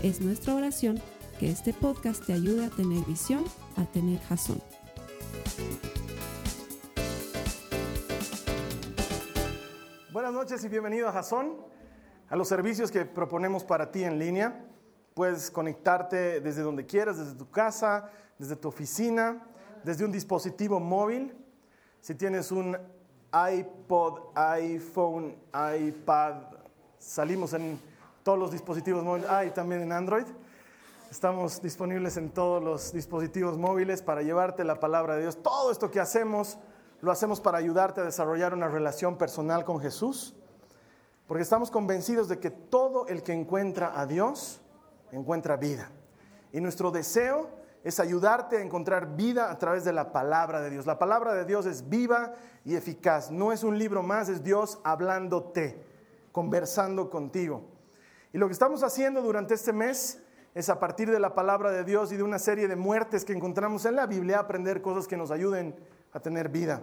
Es nuestra oración que este podcast te ayude a tener visión, a tener jazón. Buenas noches y bienvenido a Jazón, a los servicios que proponemos para ti en línea. Puedes conectarte desde donde quieras, desde tu casa, desde tu oficina, desde un dispositivo móvil. Si tienes un iPod, iPhone, iPad, salimos en todos los dispositivos móviles, ah, y también en Android. Estamos disponibles en todos los dispositivos móviles para llevarte la palabra de Dios. Todo esto que hacemos lo hacemos para ayudarte a desarrollar una relación personal con Jesús, porque estamos convencidos de que todo el que encuentra a Dios encuentra vida. Y nuestro deseo es ayudarte a encontrar vida a través de la palabra de Dios. La palabra de Dios es viva y eficaz. No es un libro más, es Dios hablándote, conversando contigo. Y lo que estamos haciendo durante este mes es a partir de la palabra de Dios y de una serie de muertes que encontramos en la Biblia, aprender cosas que nos ayuden a tener vida.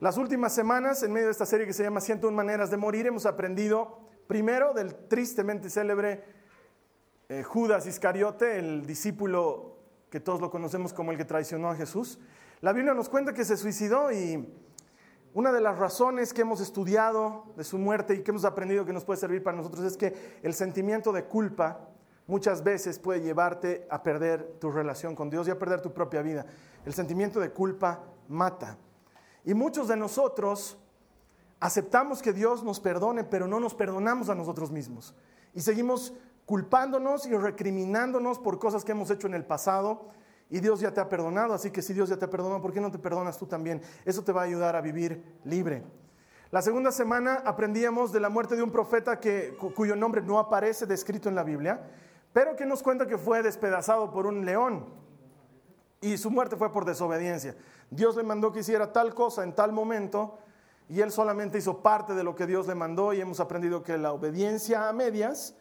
Las últimas semanas, en medio de esta serie que se llama 101 maneras de morir, hemos aprendido primero del tristemente célebre eh, Judas Iscariote, el discípulo que todos lo conocemos como el que traicionó a Jesús. La Biblia nos cuenta que se suicidó y una de las razones que hemos estudiado de su muerte y que hemos aprendido que nos puede servir para nosotros es que el sentimiento de culpa muchas veces puede llevarte a perder tu relación con Dios y a perder tu propia vida. El sentimiento de culpa mata. Y muchos de nosotros aceptamos que Dios nos perdone, pero no nos perdonamos a nosotros mismos. Y seguimos culpándonos y recriminándonos por cosas que hemos hecho en el pasado. Y Dios ya te ha perdonado, así que si Dios ya te ha perdonado, ¿por qué no te perdonas tú también? Eso te va a ayudar a vivir libre. La segunda semana aprendíamos de la muerte de un profeta que, cuyo nombre no aparece descrito en la Biblia, pero que nos cuenta que fue despedazado por un león y su muerte fue por desobediencia. Dios le mandó que hiciera tal cosa en tal momento y él solamente hizo parte de lo que Dios le mandó y hemos aprendido que la obediencia a medias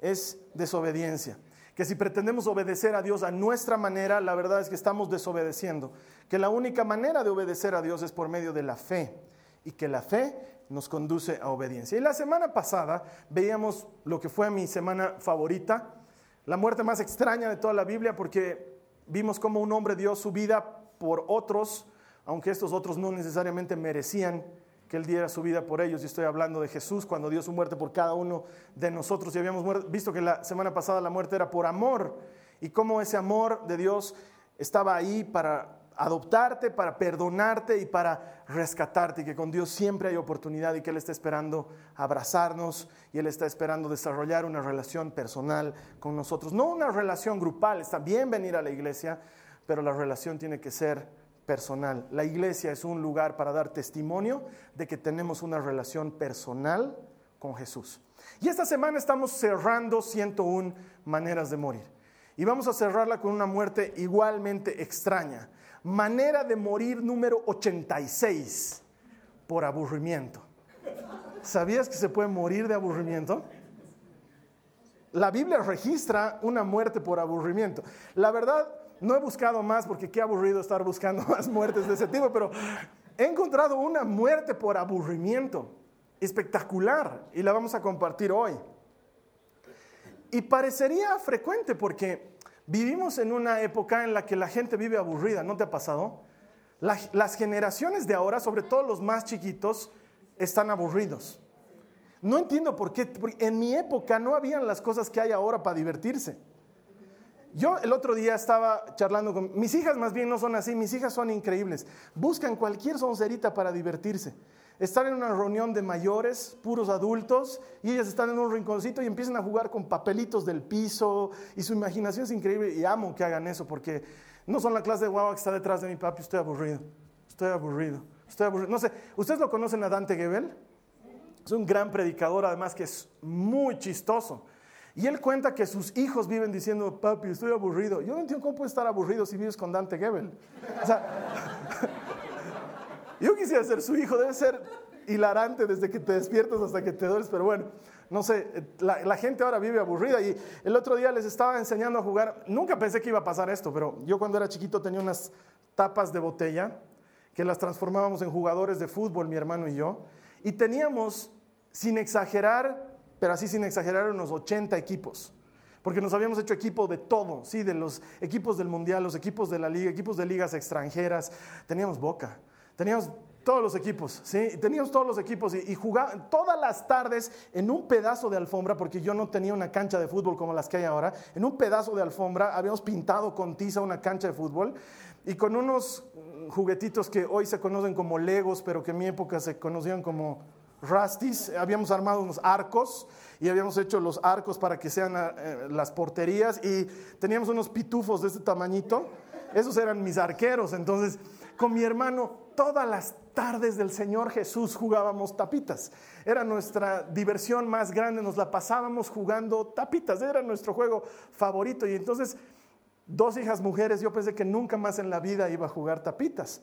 es desobediencia. Que si pretendemos obedecer a Dios a nuestra manera, la verdad es que estamos desobedeciendo. Que la única manera de obedecer a Dios es por medio de la fe y que la fe nos conduce a obediencia. Y la semana pasada veíamos lo que fue mi semana favorita, la muerte más extraña de toda la Biblia porque vimos cómo un hombre dio su vida por otros, aunque estos otros no necesariamente merecían que Él diera su vida por ellos. Y estoy hablando de Jesús cuando dio su muerte por cada uno de nosotros. Y habíamos visto que la semana pasada la muerte era por amor y cómo ese amor de Dios estaba ahí para adoptarte, para perdonarte y para rescatarte, y que con Dios siempre hay oportunidad y que Él está esperando abrazarnos y Él está esperando desarrollar una relación personal con nosotros. No una relación grupal, está bien venir a la iglesia, pero la relación tiene que ser personal. La iglesia es un lugar para dar testimonio de que tenemos una relación personal con Jesús. Y esta semana estamos cerrando 101 maneras de morir. Y vamos a cerrarla con una muerte igualmente extraña Manera de morir número 86 por aburrimiento. ¿Sabías que se puede morir de aburrimiento? La Biblia registra una muerte por aburrimiento. La verdad, no he buscado más porque qué aburrido estar buscando más muertes de ese tipo, pero he encontrado una muerte por aburrimiento espectacular y la vamos a compartir hoy. Y parecería frecuente porque Vivimos en una época en la que la gente vive aburrida, ¿no te ha pasado? las generaciones de ahora, sobre todo los más chiquitos, están aburridos. No entiendo por qué, en mi época no habían las cosas que hay ahora para divertirse. Yo el otro día estaba charlando con mis hijas, más bien no son así, mis hijas son increíbles. Buscan cualquier soncerita para divertirse están en una reunión de mayores, puros adultos, y ellas están en un rinconcito y empiezan a jugar con papelitos del piso, y su imaginación es increíble, y amo que hagan eso, porque no son la clase de guava que está detrás de mi papi, estoy aburrido, estoy aburrido, estoy aburrido. No sé, ¿ustedes lo conocen a Dante Gebel? Es un gran predicador, además que es muy chistoso. Y él cuenta que sus hijos viven diciendo, papi, estoy aburrido. Yo no entiendo cómo puedes estar aburrido si vives con Dante Gebel. O sea, yo quisiera ser su hijo, debe ser hilarante desde que te despiertas hasta que te duermes, pero bueno, no sé, la, la, gente ahora vive aburrida y el otro día les estaba enseñando a jugar, nunca pensé que iba a pasar esto, pero yo cuando era chiquito tenía unas tapas de botella que las transformábamos en jugadores de fútbol, mi hermano y yo, y teníamos, sin exagerar, pero así sin exagerar, unos 80 equipos. Porque nos habíamos hecho equipo de todo, sí, de los equipos del Mundial, los equipos de la liga, equipos de ligas extranjeras. Teníamos Boca, teníamos todos los equipos, ¿sí? Teníamos todos los equipos y, y jugaban todas las tardes en un pedazo de alfombra, porque yo no tenía una cancha de fútbol como las que hay ahora. En un pedazo de alfombra habíamos pintado con tiza una cancha de fútbol y con unos juguetitos que hoy se conocen como Legos, pero que en mi época se conocían como Rusties. Habíamos armado unos arcos y habíamos hecho los arcos para que sean eh, las porterías y teníamos unos pitufos de este tamañito. Esos eran mis arqueros. Entonces, con mi hermano, todas las tardes del Señor Jesús jugábamos tapitas. Era nuestra diversión más grande, nos la pasábamos jugando tapitas. Era nuestro juego favorito. Y entonces dos hijas mujeres, yo pensé que nunca más en la vida iba a jugar tapitas.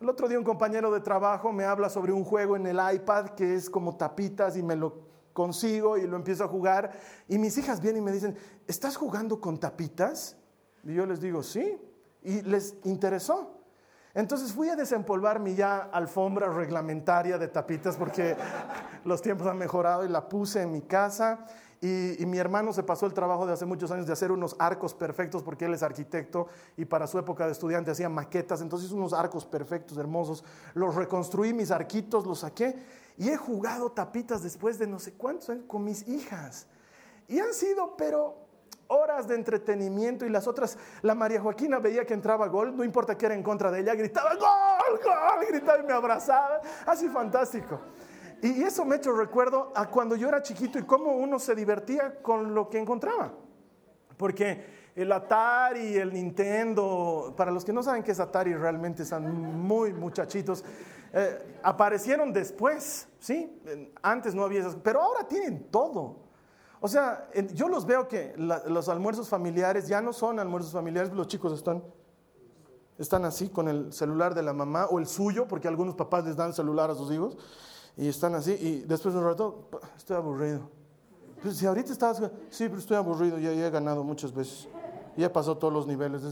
El otro día un compañero de trabajo me habla sobre un juego en el iPad que es como tapitas y me lo consigo y lo empiezo a jugar. Y mis hijas vienen y me dicen, ¿estás jugando con tapitas? Y yo les digo, sí. Y les interesó. Entonces fui a desempolvar mi ya alfombra reglamentaria de tapitas porque los tiempos han mejorado y la puse en mi casa y, mi hermano se pasó el trabajo de hace muchos años de hacer unos arcos perfectos porque él es arquitecto y para su época de estudiante hacía maquetas, entonces unos arcos perfectos, hermosos. Los reconstruí, mis arquitos, los saqué y he jugado tapitas después de no sé cuántos años con mis hijas. Y han sido, pero horas de entretenimiento y las otras, la María Joaquina veía que entraba gol, no importa que era en contra de ella, gritaba gol, gol, gritaba y me abrazaba, así fantástico. Y eso me hecho recuerdo a cuando yo era chiquito y cómo uno se divertía con lo que encontraba. Porque el Atari, el Nintendo, para los que no saben qué es Atari, realmente están muy muchachitos, eh, aparecieron después, ¿sí? Antes no había esas, pero ahora tienen todo. O sea, yo los veo que los almuerzos familiares ya no son almuerzos familiares, los chicos están, están así con el celular de la mamá o el suyo, porque algunos papás les dan celular a sus hijos y están así, y después de un rato, estoy aburrido. Pues si ahorita estás, sí, pero estoy aburrido, ya, he ganado muchas veces, ya he pasado todos los niveles.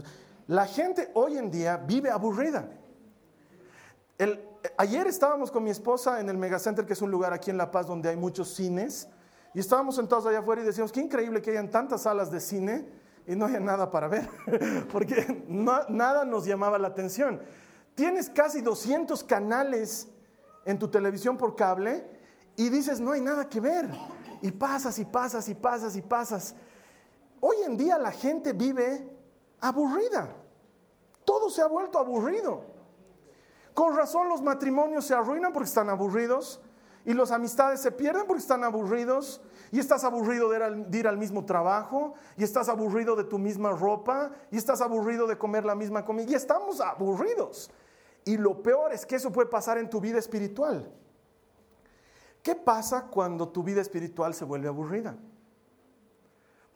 La gente hoy en día vive aburrida. El, ayer estábamos con mi esposa en el Megacenter, que es un lugar aquí en La Paz donde hay muchos cines, y estábamos sentados allá afuera y decíamos, qué increíble que hayan tantas salas de cine y no haya nada para ver, porque nada nos llamaba la atención. Tienes casi 200 canales en tu televisión por cable y dices, no hay nada que ver. Y pasas y pasas y pasas y pasas. Hoy en día la gente vive aburrida. Todo se ha vuelto aburrido. Con razón los matrimonios se arruinan porque están aburridos y las amistades se pierden porque están aburridos y estás aburrido de ir, al, mismo trabajo y estás aburrido de tu misma ropa y estás aburrido de comer la misma comida y estamos aburridos. Y lo peor es que eso puede pasar en tu vida espiritual. ¿Qué pasa cuando tu vida espiritual se vuelve aburrida?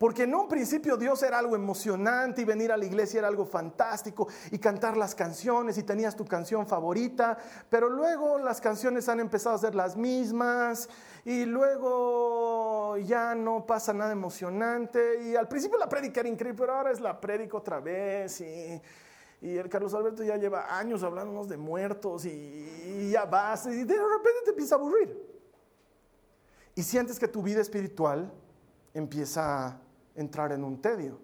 Porque en un principio Dios era algo emocionante y venir a la iglesia era algo fantástico y cantar las canciones y tenías tu canción favorita, pero luego las canciones han empezado a ser las mismas y luego ya no pasa nada emocionante y al principio la prédica era increíble, pero ahora es la prédica otra vez y y el Carlos Alberto ya lleva años hablándonos de muertos y, ya vas y de repente te empieza a aburrir. Y sientes que tu vida espiritual empieza a entrar en un tedio.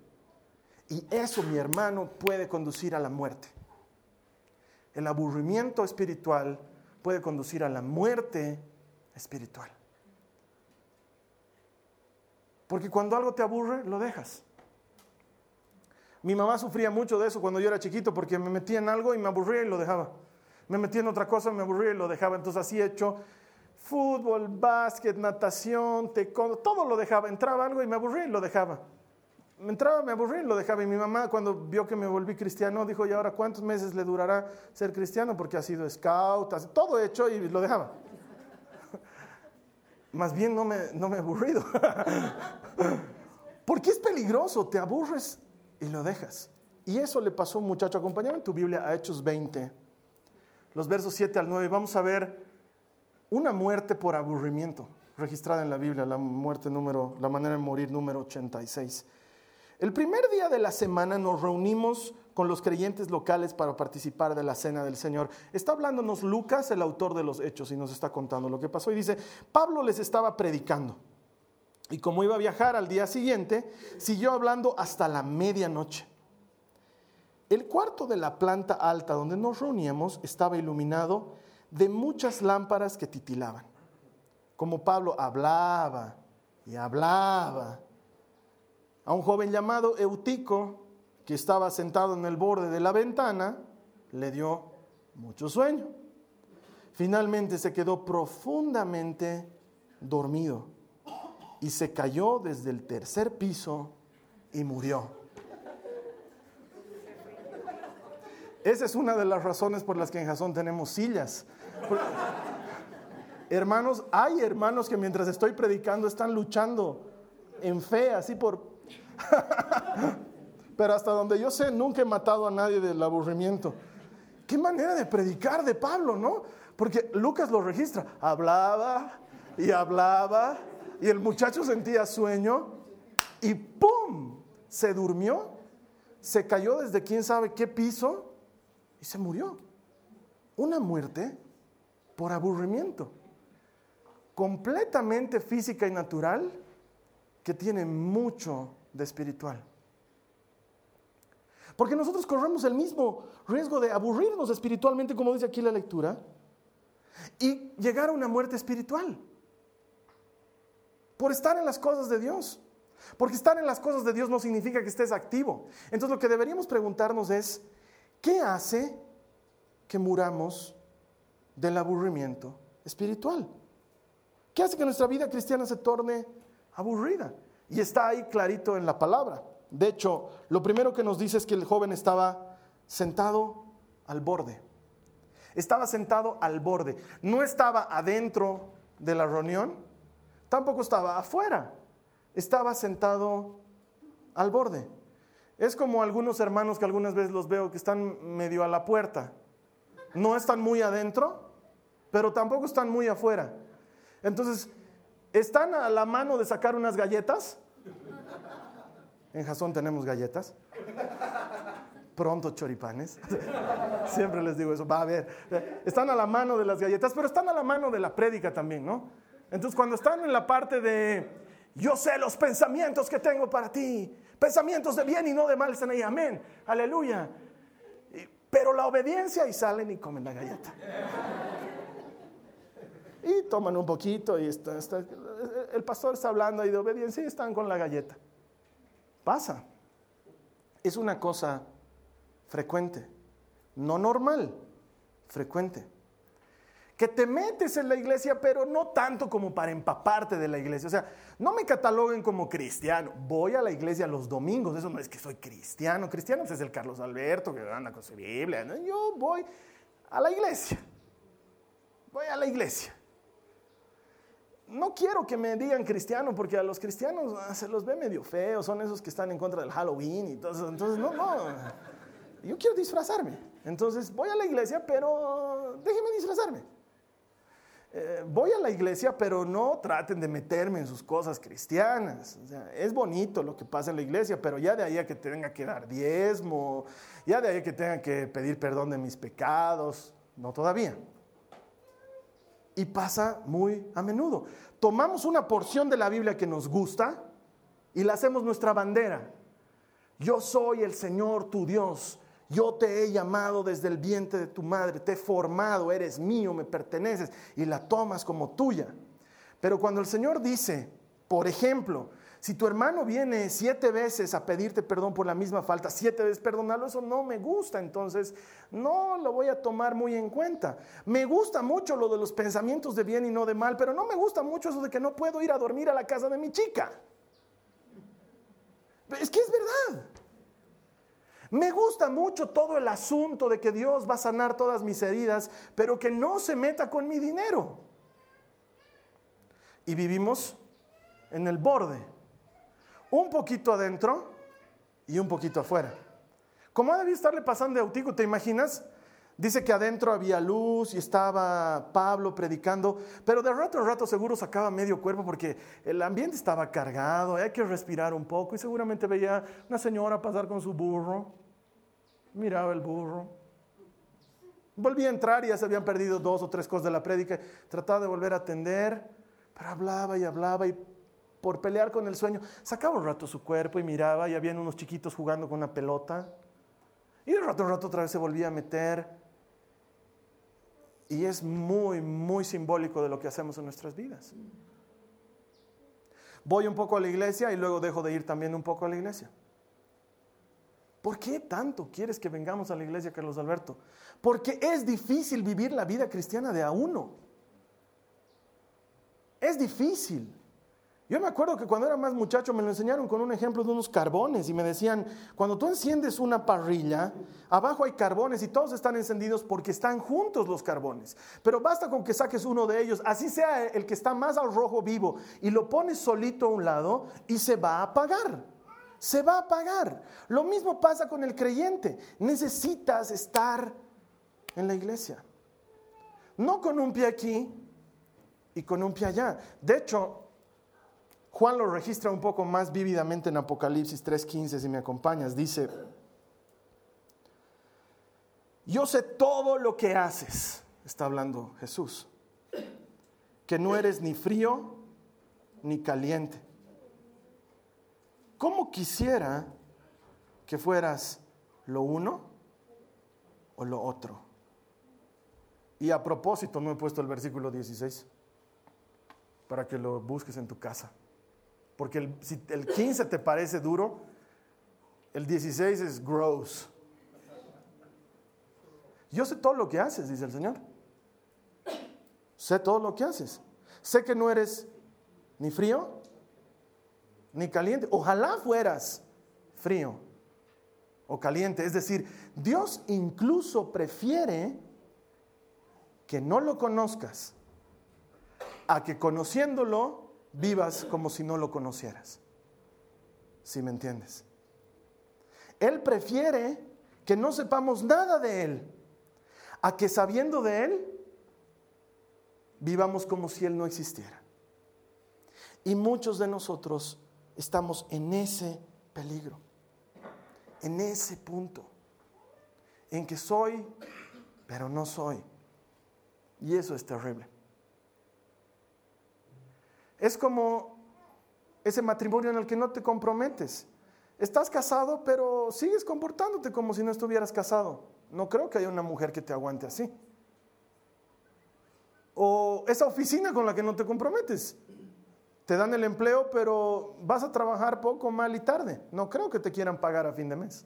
Y eso, mi hermano, puede conducir a la muerte. El aburrimiento espiritual puede conducir a la muerte espiritual. Porque cuando algo te aburre, lo dejas. Mi mamá sufría mucho de eso cuando yo era chiquito porque me metía en algo y me aburría y lo dejaba. Me metía en otra cosa, me aburría y lo dejaba. Entonces así he hecho fútbol, básquet, natación, taekwondo, todo lo dejaba. Entraba algo y me aburría y lo dejaba. Me entraba, me aburría y lo dejaba. Y mi mamá cuando vio que me volví cristiano dijo, ¿y ahora cuántos meses le durará ser cristiano? Porque ha sido scout, todo hecho y lo dejaba. Más bien no me, no me he aburrido. Porque es peligroso, te aburres y lo dejas. Y eso le pasó a un muchacho. Acompáñame en tu Biblia a Hechos 20, los versos 7 al 9. Vamos a ver una muerte por aburrimiento registrada en la Biblia, la muerte número, la manera de morir número 86. El primer día de la semana nos reunimos con los creyentes locales para participar de la cena del Señor. Está hablándonos Lucas, el autor de los hechos, y nos está contando lo que pasó. Y dice, Pablo les estaba predicando. Y como iba a viajar al día siguiente, siguió hablando hasta la medianoche. El cuarto de la planta alta donde nos reuníamos estaba iluminado de muchas lámparas que titilaban. Como Pablo hablaba y hablaba, a un joven llamado Eutico, que estaba sentado en el borde de la ventana, le dio mucho sueño. Finalmente se quedó profundamente dormido y se cayó desde el tercer piso y murió. Esa es una de las razones por las que en Jasón tenemos sillas. hermanos, hay hermanos que mientras estoy predicando están luchando en fe, así por... Pero hasta donde yo sé, nunca he matado a nadie del aburrimiento. Qué manera de predicar de Pablo, ¿no? Porque Lucas lo registra. Hablaba y hablaba y el muchacho sentía sueño y ¡pum! Se durmió, se cayó desde quién sabe qué piso y se murió. Una muerte por aburrimiento, completamente física y natural, que tiene mucho de espiritual. Porque nosotros corremos el mismo riesgo de aburrirnos espiritualmente, como dice aquí la lectura, y llegar a una muerte espiritual. Por estar en las cosas de Dios. Porque estar en las cosas de Dios no significa que estés activo. Entonces lo que deberíamos preguntarnos es, ¿Qué hace que muramos del aburrimiento espiritual? ¿Qué hace que nuestra vida cristiana se torne aburrida? Y está ahí clarito en la palabra. De hecho, lo primero que nos dice es que el joven estaba sentado al borde. Estaba sentado al borde. No estaba adentro de la reunión, tampoco estaba afuera. Estaba sentado al borde. Es como algunos hermanos que algunas veces los veo que están medio a la puerta. No están muy adentro, pero tampoco están muy afuera. Entonces, ¿están a la mano de sacar unas galletas? En Jasón tenemos galletas. Pronto choripanes. Siempre les digo eso, va a ver. Están a la mano de las galletas, pero están a la mano de la prédica también, ¿no? Entonces, cuando están en la parte de, yo sé los pensamientos que tengo para ti, Pensamientos de bien y no de mal están ahí. Amén. Aleluya. Pero la obediencia y salen y comen la galleta. Y toman un poquito y está, el pastor está hablando ahí de obediencia y están con la galleta. Pasa. Es una cosa frecuente. No normal, frecuente que te metes en la iglesia, pero no tanto como para empaparte de la iglesia. O sea, no me cataloguen como cristiano. Voy a la iglesia los domingos, eso no es que soy cristiano. Cristiano pues, es el Carlos Alberto que anda con su Biblia. Yo voy a la iglesia. Voy a la iglesia. No quiero que me digan cristiano porque a los cristianos ah, se los ve medio feos, son esos que están en contra del Halloween y todo eso. Entonces, no, no. Yo quiero disfrazarme. Entonces, voy a la iglesia, pero déjeme disfrazarme. Eh, voy a la iglesia, pero no traten de meterme en sus cosas cristianas. es bonito lo que pasa en la iglesia, pero ya de ahí a que tenga que dar diezmo, ya de ahí a que tenga que pedir perdón de mis pecados, no todavía. Y pasa muy a menudo. Tomamos una porción de la Biblia que nos gusta y la hacemos nuestra bandera. Yo soy el Señor tu Dios yo te he llamado desde el vientre de tu madre, te he formado, eres mío, me perteneces y la tomas como tuya. Pero cuando el Señor dice, por ejemplo, si tu hermano viene siete veces a pedirte perdón por la misma falta, siete veces perdonarlo, eso no me gusta, entonces no lo voy a tomar muy en cuenta. Me gusta mucho lo de los pensamientos de bien y no de mal, pero no me gusta mucho eso de que no puedo ir a dormir a la casa de mi chica. Es que es verdad. Me gusta mucho todo el asunto de que Dios va a sanar todas mis heridas, pero que no se meta con mi dinero. Y vivimos en el borde. un poquito adentro y un poquito afuera. ¿Cómo ha debido estarle pasando de Eutico? ¿Te imaginas? Dice que adentro había luz y estaba Pablo predicando, pero de rato a rato seguro sacaba medio cuerpo porque el ambiente estaba cargado, hay que respirar un poco y seguramente veía una señora pasar con su burro, miraba el burro, volvía a entrar y ya se habían perdido dos o tres cosas de la prédica, trataba de volver a atender, pero hablaba y hablaba y por pelear con el sueño sacaba un rato su cuerpo y miraba y habían unos chiquitos jugando con una pelota. Y de rato a rato otra vez se volvía a meter y es muy, muy simbólico de lo que hacemos en nuestras vidas. Voy un poco a la iglesia y luego dejo de ir también un poco a la iglesia. ¿Por qué tanto quieres que vengamos a la iglesia, Carlos Alberto? Porque es difícil vivir la vida cristiana de a uno. Es difícil. Yo me acuerdo que cuando era más muchacho me lo enseñaron con un ejemplo de unos carbones y me decían, cuando tú enciendes una parrilla, abajo hay carbones y todos están encendidos porque están juntos los carbones. Pero basta con que saques uno de ellos, así sea el que está más al rojo vivo, y lo pones solito a un lado y se va a apagar. Se va a apagar. Lo mismo pasa con el creyente. Necesitas estar en la iglesia. No con un pie aquí y con un pie allá. De hecho, Juan lo registra un poco más vívidamente en Apocalipsis 3:15, si me acompañas. Dice, yo sé todo lo que haces, está hablando Jesús, que no eres ni frío ni caliente. ¿Cómo quisiera que fueras lo uno o lo otro? Y a propósito, no he puesto el versículo 16 para que lo busques en tu casa. Porque si el 15 te parece duro, el 16 es gross. Yo sé todo lo que haces, dice el Señor. Sé todo lo que haces. Sé que no eres ni frío ni caliente. Ojalá fueras frío o caliente. Es decir, Dios incluso prefiere que no lo conozcas a que conociéndolo vivas como si no lo conocieras. Si me entiendes. Él prefiere que no sepamos nada de Él, a que sabiendo de Él, vivamos como si Él no existiera. Y muchos de nosotros estamos en ese peligro, en ese punto, en que soy, pero no soy. Y eso es terrible. Es como ese matrimonio en el que no te comprometes. Estás casado, pero sigues comportándote como si no estuvieras casado. No creo que haya una mujer que te aguante así. O esa oficina con la que no te comprometes. Te dan el empleo, pero vas a trabajar poco, mal y tarde. No creo que te quieran pagar a fin de mes.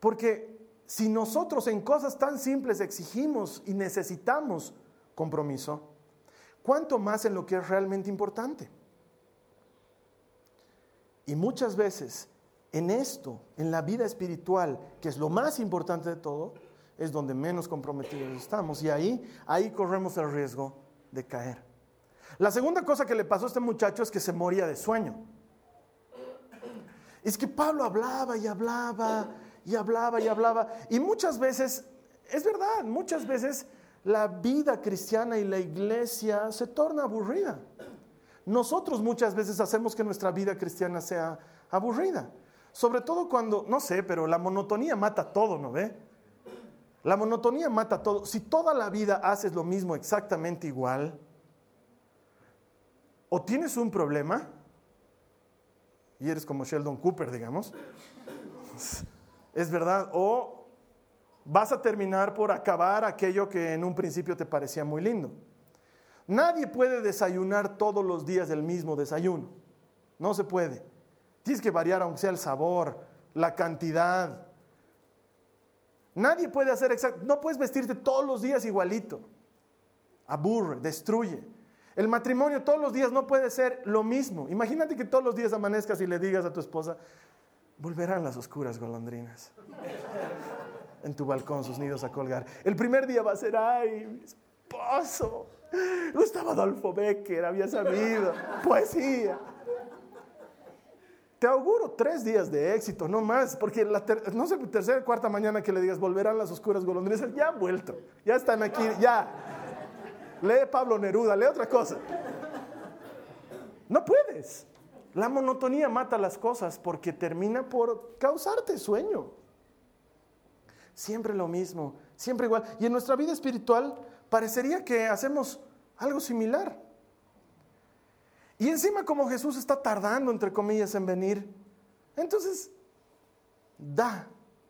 Porque si nosotros en cosas tan simples exigimos y necesitamos compromiso, ¿Cuánto más en lo que es realmente importante? Y muchas veces en esto, en la vida espiritual, que es lo más importante de todo, es donde menos comprometidos estamos. Y ahí, ahí corremos el riesgo de caer. La segunda cosa que le pasó a este muchacho es que se moría de sueño. Es que Pablo hablaba y hablaba y hablaba y hablaba. Y muchas veces, es verdad, muchas veces la vida cristiana y la iglesia se torna aburrida. Nosotros muchas veces hacemos que nuestra vida cristiana sea aburrida. Sobre todo cuando, no sé, pero la monotonía mata todo, ¿no ve? La monotonía mata todo. Si toda la vida haces lo mismo exactamente igual, o tienes un problema, y eres como Sheldon Cooper, digamos, es verdad, o vas a terminar por acabar aquello que en un principio te parecía muy lindo. Nadie puede desayunar todos los días el mismo desayuno. No se puede. Tienes que variar aunque sea el sabor, la cantidad. Nadie puede hacer exacto. No puedes vestirte todos los días igualito. Aburre, destruye. El matrimonio todos los días no puede ser lo mismo. Imagínate que todos los días amanezcas y le digas a tu esposa, volverán las oscuras golondrinas en tu balcón sus nidos a colgar. El primer día va a ser, ay, mi esposo. Gustavo Adolfo Becker había sabido. Poesía. te auguro tres días de éxito, no más, porque la no sé, tercera, cuarta mañana que le digas, volverán las oscuras golondrinas, ya han vuelto, ya están aquí, ya. Lee Pablo Neruda, lee otra cosa. No puedes. La monotonía mata las cosas porque termina por causarte sueño. Siempre lo mismo, siempre igual. Y en nuestra vida espiritual parecería que hacemos algo similar. Y encima como Jesús está tardando, entre comillas, en venir, entonces da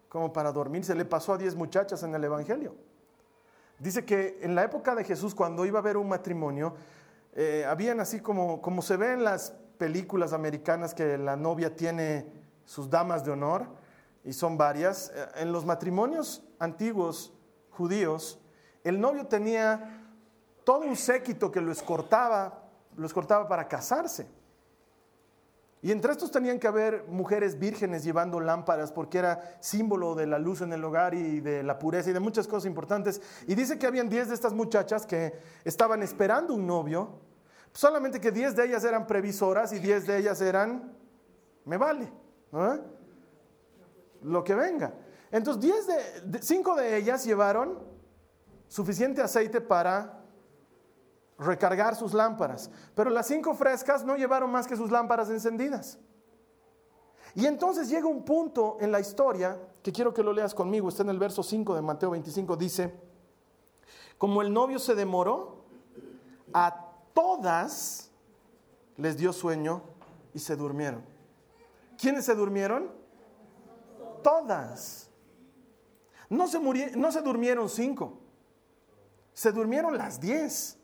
como para dormir. Se le pasó a diez muchachas en el Evangelio. Dice que en la época de Jesús, cuando iba a haber un matrimonio, eh, habían así como, como se ve en las películas americanas que la novia tiene sus damas de honor, y son varias. Eh, en los matrimonios antiguos judíos, el novio tenía todo un séquito que lo escortaba los cortaba para casarse. Y entre estos tenían que haber mujeres vírgenes llevando lámparas porque era símbolo de la luz en el hogar y de la pureza y de muchas cosas importantes. Y dice que habían 10 de estas muchachas que estaban esperando un novio, solamente que 10 de ellas eran previsoras y 10 de ellas eran, me vale, lo que venga. Entonces, 10 de, 5 de ellas llevaron suficiente aceite para recargar sus lámparas. Pero las cinco frescas no llevaron más que sus lámparas encendidas. Y entonces llega un punto en la historia, que quiero que lo leas conmigo, está en el verso 5 de Mateo 25, dice, como el novio se demoró, a todas les dio sueño y se durmieron. ¿Quiénes se durmieron? Todas. No se, no se durmieron cinco, se durmieron las diez.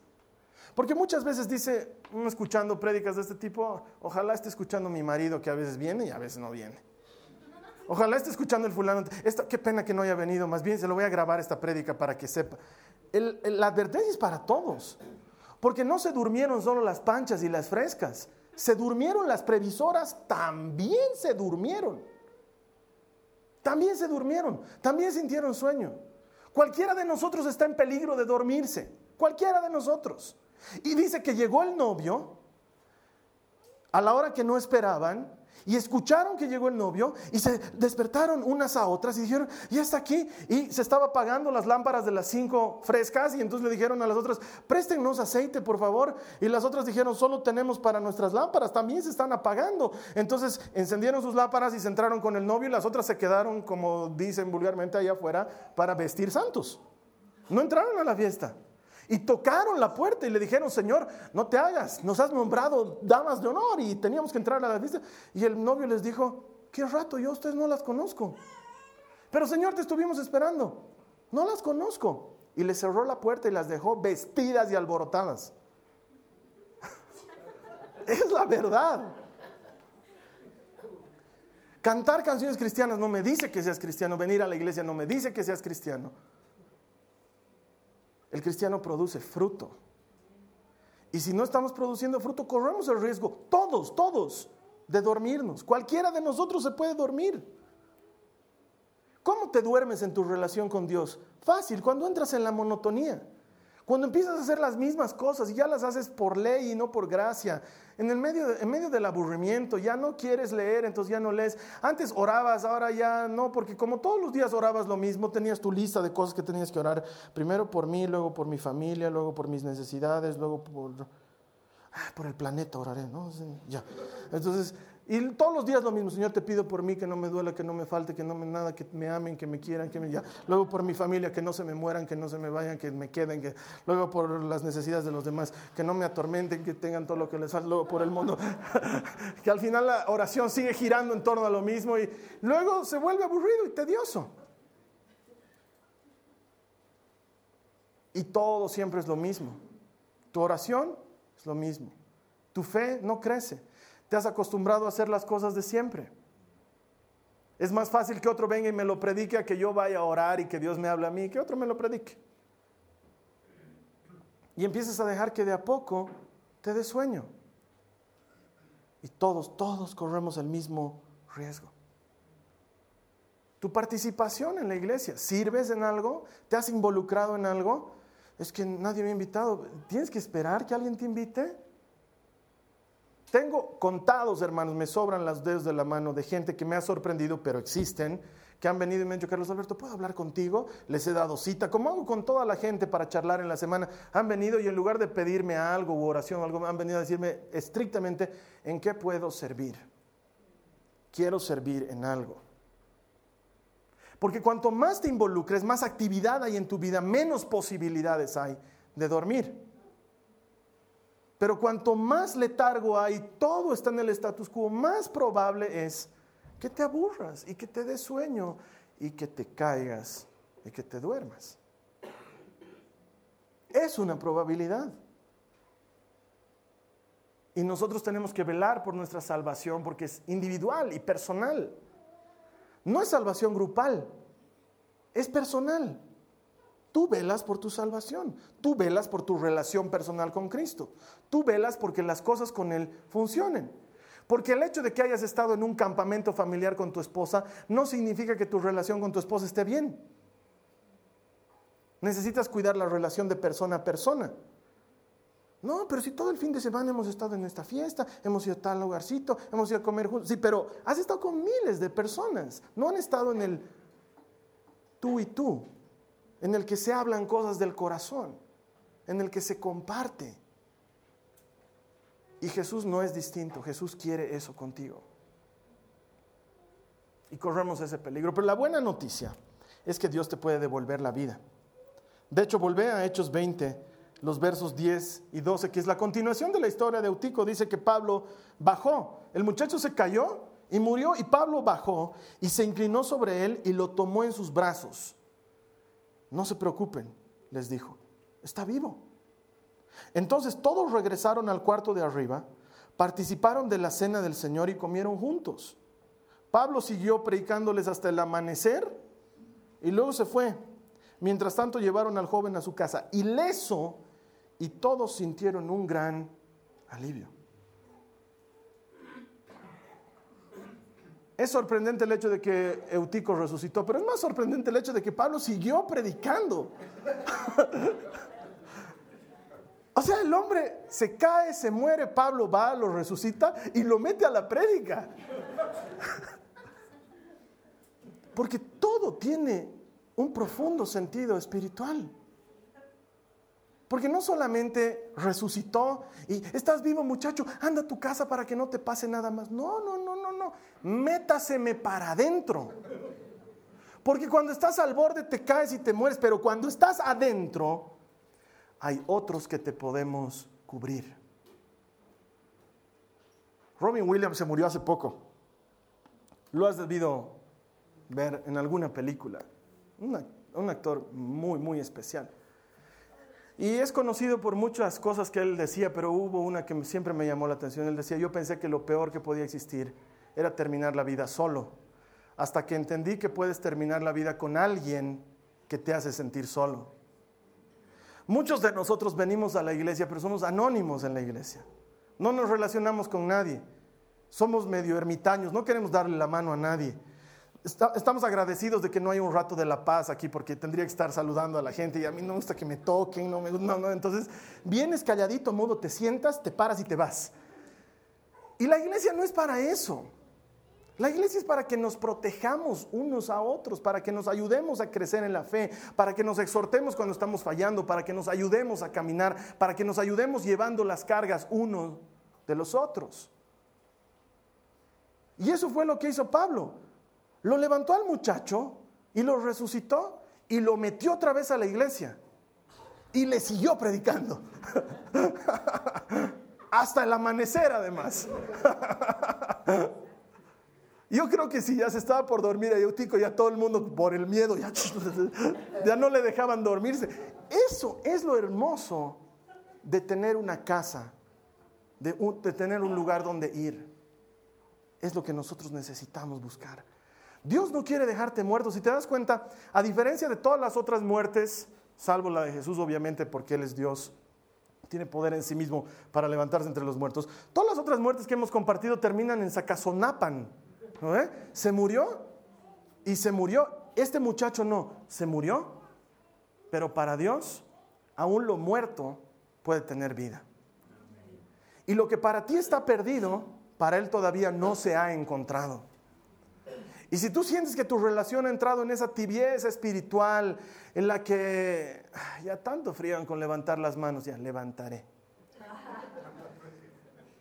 Porque muchas veces dice, escuchando prédicas de este tipo, ojalá esté escuchando mi marido que a veces viene y a veces no viene. Ojalá esté escuchando el fulano. qué pena que no haya venido. Más bien se lo voy a grabar esta prédica para que sepa. la advertencia es para todos. Porque no se durmieron solo las panchas y las frescas. Se durmieron las previsoras, también se durmieron. También se durmieron. También sintieron sueño. Cualquiera de nosotros está en peligro de dormirse. Cualquiera de nosotros. Y dice que llegó el novio a la hora que no esperaban y escucharon que llegó el novio y se despertaron unas a otras y dijeron, ya está aquí. Y se estaba apagando las lámparas de las cinco frescas y entonces le dijeron a las otras, préstennos aceite por favor. Y las otras dijeron, solo tenemos para nuestras lámparas, también se están apagando. Entonces encendieron sus lámparas y se entraron con el novio y las otras se quedaron, como dicen vulgarmente allá afuera, para vestir santos. No entraron a la fiesta. Y tocaron la puerta y le dijeron, Señor, no te hagas, nos has nombrado damas de honor y teníamos que entrar a la fiesta. Y el novio les dijo, qué rato, yo a ustedes no las conozco. Pero Señor, te estuvimos esperando, no las conozco. Y le cerró la puerta y las dejó vestidas y alborotadas. es la verdad. Cantar canciones cristianas no me dice que seas cristiano, venir a la iglesia no me dice que seas cristiano. El cristiano produce fruto. Y si no estamos produciendo fruto, corremos el riesgo, todos, todos, de dormirnos. Cualquiera de nosotros se puede dormir. ¿Cómo te duermes en tu relación con Dios? Fácil, cuando entras en la monotonía. Cuando empiezas a hacer las mismas cosas y ya las haces por ley y no por gracia, en, el medio, en medio del aburrimiento, ya no quieres leer, entonces ya no lees. Antes orabas, ahora ya no, porque como todos los días orabas lo mismo, tenías tu lista de cosas que tenías que orar, primero por mí, luego por mi familia, luego por mis necesidades, luego por, ah, por el planeta oraré, ¿no? ya. Entonces, y todos los días lo mismo, Señor, te pido por mí que no me duela, que no me falte, que no me nada, que me amen, que me quieran, que me ya. Luego por mi familia, que no se me mueran, que no se me vayan, que me queden, que luego por las necesidades de los demás, que no me atormenten, que tengan todo lo que les falta, luego por el mundo, que al final la oración sigue girando en torno a lo mismo y luego se vuelve aburrido y tedioso. Y todo siempre es lo mismo. Tu oración es lo mismo. Tu fe no crece. Te has acostumbrado a hacer las cosas de siempre. Es más fácil que otro venga y me lo predique a que yo vaya a orar y que Dios me hable a mí, que otro me lo predique. Y empiezas a dejar que de a poco te dé sueño. Y todos, todos corremos el mismo riesgo. Tu participación en la iglesia, ¿sirves en algo? ¿Te has involucrado en algo? Es que nadie me ha invitado. ¿Tienes que esperar que alguien te invite? Tengo contados, hermanos, me sobran los dedos de la mano de gente que me ha sorprendido, pero existen, que han venido y me han dicho, Carlos Alberto, ¿puedo hablar contigo? Les he dado cita, como hago con toda la gente para charlar en la semana. Han venido y en lugar de pedirme algo u oración, algo, han venido a decirme estrictamente, ¿en qué puedo servir? Quiero servir en algo. Porque cuanto más te involucres, más actividad hay en tu vida, menos posibilidades hay de dormir. Pero cuanto más letargo hay, todo está en el status quo, más probable es que te aburras y que te des sueño y que te caigas y que te duermas. Es una probabilidad. Y nosotros tenemos que velar por nuestra salvación porque es individual y personal. No es salvación grupal, es personal. Tú velas por tu salvación, tú velas por tu relación personal con Cristo, tú velas porque las cosas con Él funcionen. Porque el hecho de que hayas estado en un campamento familiar con tu esposa no significa que tu relación con tu esposa esté bien. Necesitas cuidar la relación de persona a persona. No, pero si todo el fin de semana hemos estado en esta fiesta, hemos ido a tal lugarcito, hemos ido a comer juntos. Sí, pero has estado con miles de personas. No han estado en el tú y tú en el que se hablan cosas del corazón, en el que se comparte. Y Jesús no es distinto, Jesús quiere eso contigo. Y corremos ese peligro. Pero la buena noticia es que Dios te puede devolver la vida. De hecho, volvé a Hechos 20, los versos 10 y 12, que es la continuación de la historia de Eutico. Dice que Pablo bajó, el muchacho se cayó y murió, y Pablo bajó y se inclinó sobre él y lo tomó en sus brazos. No se preocupen, les dijo, está vivo. Entonces todos regresaron al cuarto de arriba, participaron de la cena del Señor y comieron juntos. Pablo siguió predicándoles hasta el amanecer y luego se fue. Mientras tanto llevaron al joven a su casa ileso y todos sintieron un gran alivio. Es sorprendente el hecho de que Eutico resucitó, pero es más sorprendente el hecho de que Pablo siguió predicando. o sea, el hombre se cae, se muere, Pablo va, lo resucita y lo mete a la prédica. Porque todo tiene un profundo sentido espiritual. Porque no solamente resucitó y estás vivo muchacho, anda a tu casa para que no te pase nada más. No, no, no, no, no. Métaseme para adentro. Porque cuando estás al borde te caes y te mueres, pero cuando estás adentro hay otros que te podemos cubrir. Robin Williams se murió hace poco. Lo has debido ver en alguna película. un actor muy, muy especial. Y es conocido por muchas cosas que él decía, pero hubo una que siempre me llamó la atención. Él decía, yo pensé que lo peor que podía existir era terminar la vida solo, hasta que entendí que puedes terminar la vida con alguien que te hace sentir solo. Muchos de nosotros venimos a la iglesia, pero somos anónimos en la iglesia. No nos relacionamos con nadie. Somos medio ermitaños, no queremos darle la mano a nadie estamos agradecidos de que no hay un rato de la paz aquí porque tendría que estar saludando a la gente y a mí no me gusta que me toquen, no me no. Entonces, vienes calladito, mudo, te sientas, te paras y te vas. Y la iglesia no es para eso. La iglesia es para que nos protejamos unos a otros, para que nos ayudemos a crecer en la fe, para que nos exhortemos cuando estamos fallando, para que nos ayudemos a caminar, para que nos ayudemos llevando las cargas unos de los otros. Y eso fue lo que hizo Pablo. Lo levantó al muchacho y lo resucitó y lo metió otra vez a la iglesia. Y le siguió predicando. Hasta el amanecer además. Yo creo que si ya se estaba por dormir a Eutico, ya todo el mundo por el miedo ya, ya no le dejaban dormirse. Eso es lo hermoso de tener una casa, de, de tener un lugar donde ir. Es lo que nosotros necesitamos buscar. Dios no quiere dejarte muerto. Si te das cuenta, a diferencia de todas las otras muertes, salvo la de Jesús obviamente porque Él es Dios, tiene poder en sí mismo para levantarse entre los muertos, todas las otras muertes que hemos compartido terminan en Sacazonapan. Se murió y se murió. Este muchacho no, se murió, pero para Dios, aún lo muerto puede tener vida. Y lo que para ti está perdido, para Él todavía no se ha encontrado. Y si tú sientes que tu relación ha entrado en esa tibieza espiritual en la que ya tanto frían con levantar las manos, ya levantaré.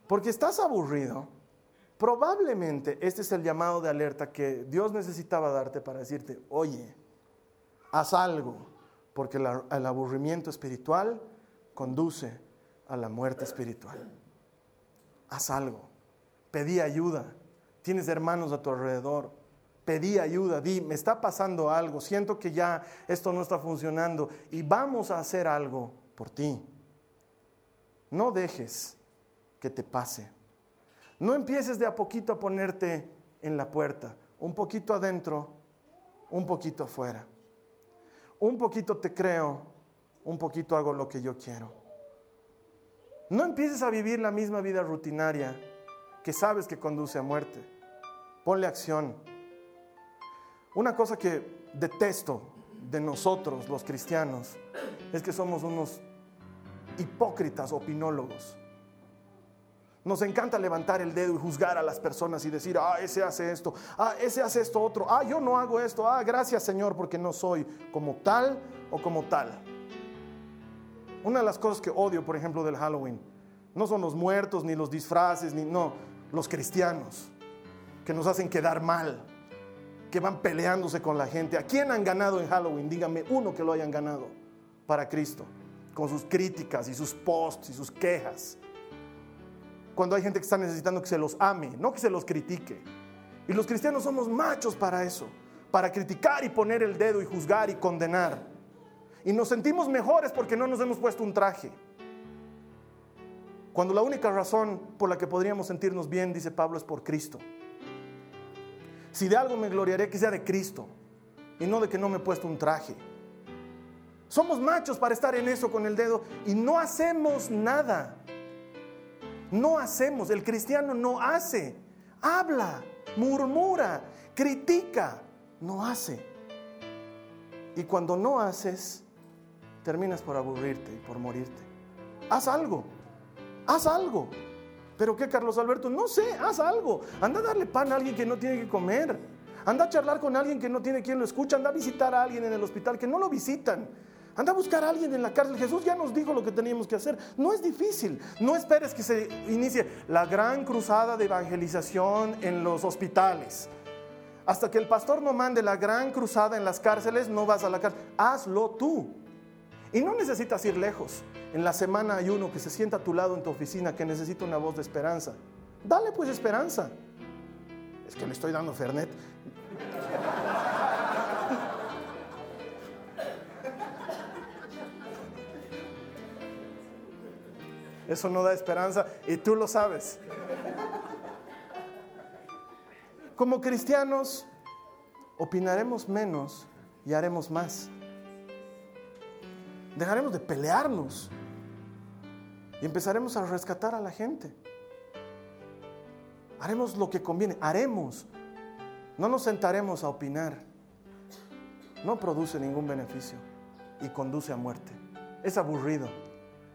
Porque estás aburrido, probablemente este es el llamado de alerta que Dios necesitaba darte para decirte, oye, haz algo, porque el aburrimiento espiritual conduce a la muerte espiritual. Haz algo, pedí ayuda, tienes hermanos a tu alrededor, pedí ayuda, di, me está pasando algo, siento que ya esto no está funcionando y vamos a hacer algo por ti. No dejes que te pase. No empieces de a poquito a ponerte en la puerta, un poquito adentro, un poquito afuera. Un poquito te creo, un poquito hago lo que yo quiero. No empieces a vivir la misma vida rutinaria que sabes que conduce a muerte. Ponle acción. Una cosa que detesto de nosotros, los cristianos, es que somos unos hipócritas opinólogos. Nos encanta levantar el dedo y juzgar a las personas y decir, ah, ese hace esto, ah, ese hace esto otro, ah, yo no hago esto, ah, gracias Señor porque no soy como tal o como tal. Una de las cosas que odio, por ejemplo, del Halloween, no son los muertos ni los disfraces, ni no, los cristianos que nos hacen quedar mal, que van peleándose con la gente. ¿A quién han ganado en Halloween? Dígame uno que lo hayan ganado para Cristo, con sus críticas y sus posts y sus quejas cuando hay gente que está necesitando que se los ame, no que se los critique. Y los cristianos somos machos para eso, para criticar y poner el dedo y juzgar y condenar. Y nos sentimos mejores porque no nos hemos puesto un traje. Cuando la única razón por la que podríamos sentirnos bien, dice Pablo, es por Cristo. Si de algo me gloriaré, que sea de Cristo y no de que no me he puesto un traje. Somos machos para estar en eso con el dedo y no hacemos nada. No hacemos, el cristiano no hace, habla, murmura, critica, no hace. Y cuando no haces, terminas por aburrirte y por morirte. Haz algo, haz algo. ¿Pero qué, Carlos Alberto? No sé, haz algo. Anda a darle pan a alguien que no tiene que comer. Anda a charlar con alguien que no tiene quien lo escucha. Anda a visitar a alguien en el hospital que no lo visitan. Anda a buscar a alguien en la cárcel. Jesús ya nos dijo lo que teníamos que hacer. No es difícil. No esperes que se inicie la gran cruzada de evangelización en los hospitales. Hasta que el pastor no mande la gran cruzada en las cárceles, no vas a la cárcel. Hazlo tú. Y no necesitas ir lejos. En la semana hay uno que se sienta a tu lado en tu oficina que necesita una voz de esperanza. Dale pues esperanza. Es que le estoy dando Fernet. Eso no da esperanza y tú lo sabes. Como cristianos, opinaremos menos y haremos más. Dejaremos de pelearnos y empezaremos a rescatar a la gente. Haremos lo que conviene, haremos. No nos sentaremos a opinar. No produce ningún beneficio y conduce a muerte. Es aburrido.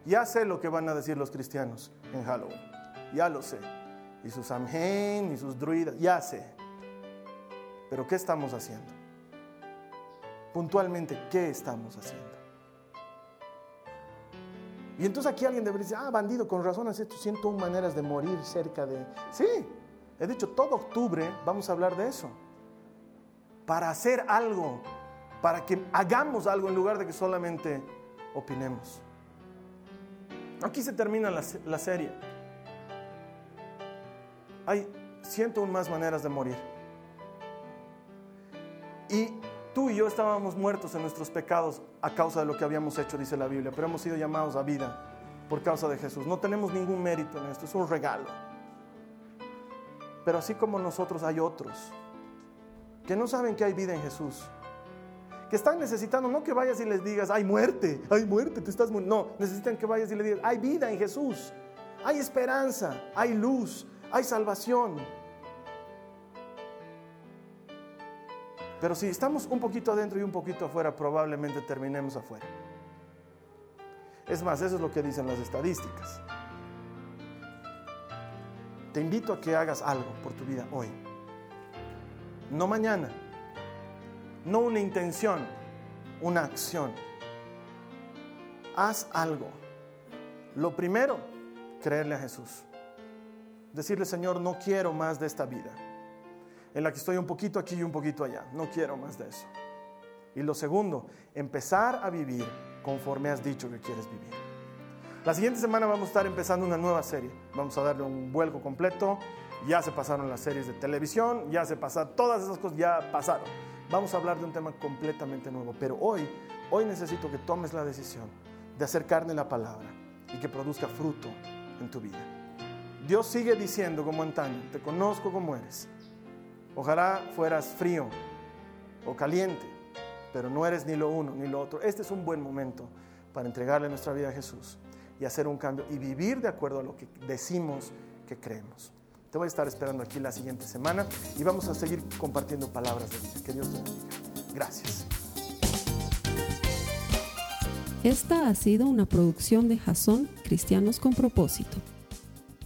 Ya sé lo que van a decir los cristianos en Halloween. Ya lo sé. Y sus amén y sus druidas, ya sé. Pero ¿qué estamos haciendo? Puntualmente, ¿qué estamos haciendo? Y entonces aquí alguien debería decir, ah, bandido, con razón has hecho 101 maneras de morir cerca de... Sí, he dicho, todo octubre vamos a hablar de eso. Para hacer algo, para que hagamos algo en lugar de que solamente opinemos. Aquí se termina la, serie. Hay 101 más maneras de morir. Y tú y yo estábamos muertos en nuestros pecados a causa de lo que habíamos hecho, dice la Biblia, pero hemos sido llamados a vida por causa de Jesús. No tenemos ningún mérito en esto, es un regalo. Pero así como nosotros hay otros que no saben que hay vida en Jesús que están necesitando, no que vayas y les digas, hay muerte, hay muerte, te estás muriendo. No, necesitan que vayas y les digas, hay vida en Jesús, hay esperanza, hay luz, hay salvación. Pero si estamos un poquito adentro y un poquito afuera, probablemente terminemos afuera. Es más, eso es lo que dicen las estadísticas. te invito a que hagas algo por tu vida hoy. No mañana. No una intención, una acción. Haz algo. Lo primero, creerle a Jesús. Decirle, Señor, no quiero más de esta vida, en la que estoy un poquito aquí y un poquito allá. No quiero más de eso. Y lo segundo, empezar a vivir conforme has dicho que quieres vivir. La siguiente semana vamos a estar empezando una nueva serie. Vamos a darle un vuelco completo. Ya se pasaron las series de televisión, ya se pasaron, todas esas cosas ya pasaron. Vamos a hablar de un tema completamente nuevo. Pero hoy, hoy necesito que tomes la decisión de hacer carne la palabra y que produzca fruto en tu vida. Dios sigue diciendo como antaño, te conozco como eres. Ojalá fueras frío o caliente, pero no eres ni lo uno ni lo otro. Este es un buen momento para entregarle nuestra vida a Jesús y hacer un cambio y vivir de acuerdo a lo que decimos que creemos. Te voy a estar esperando aquí la siguiente semana y vamos a seguir compartiendo palabras de vida. Que Dios te bendiga. Gracias. Esta ha sido una producción de Jason Cristianos con Propósito.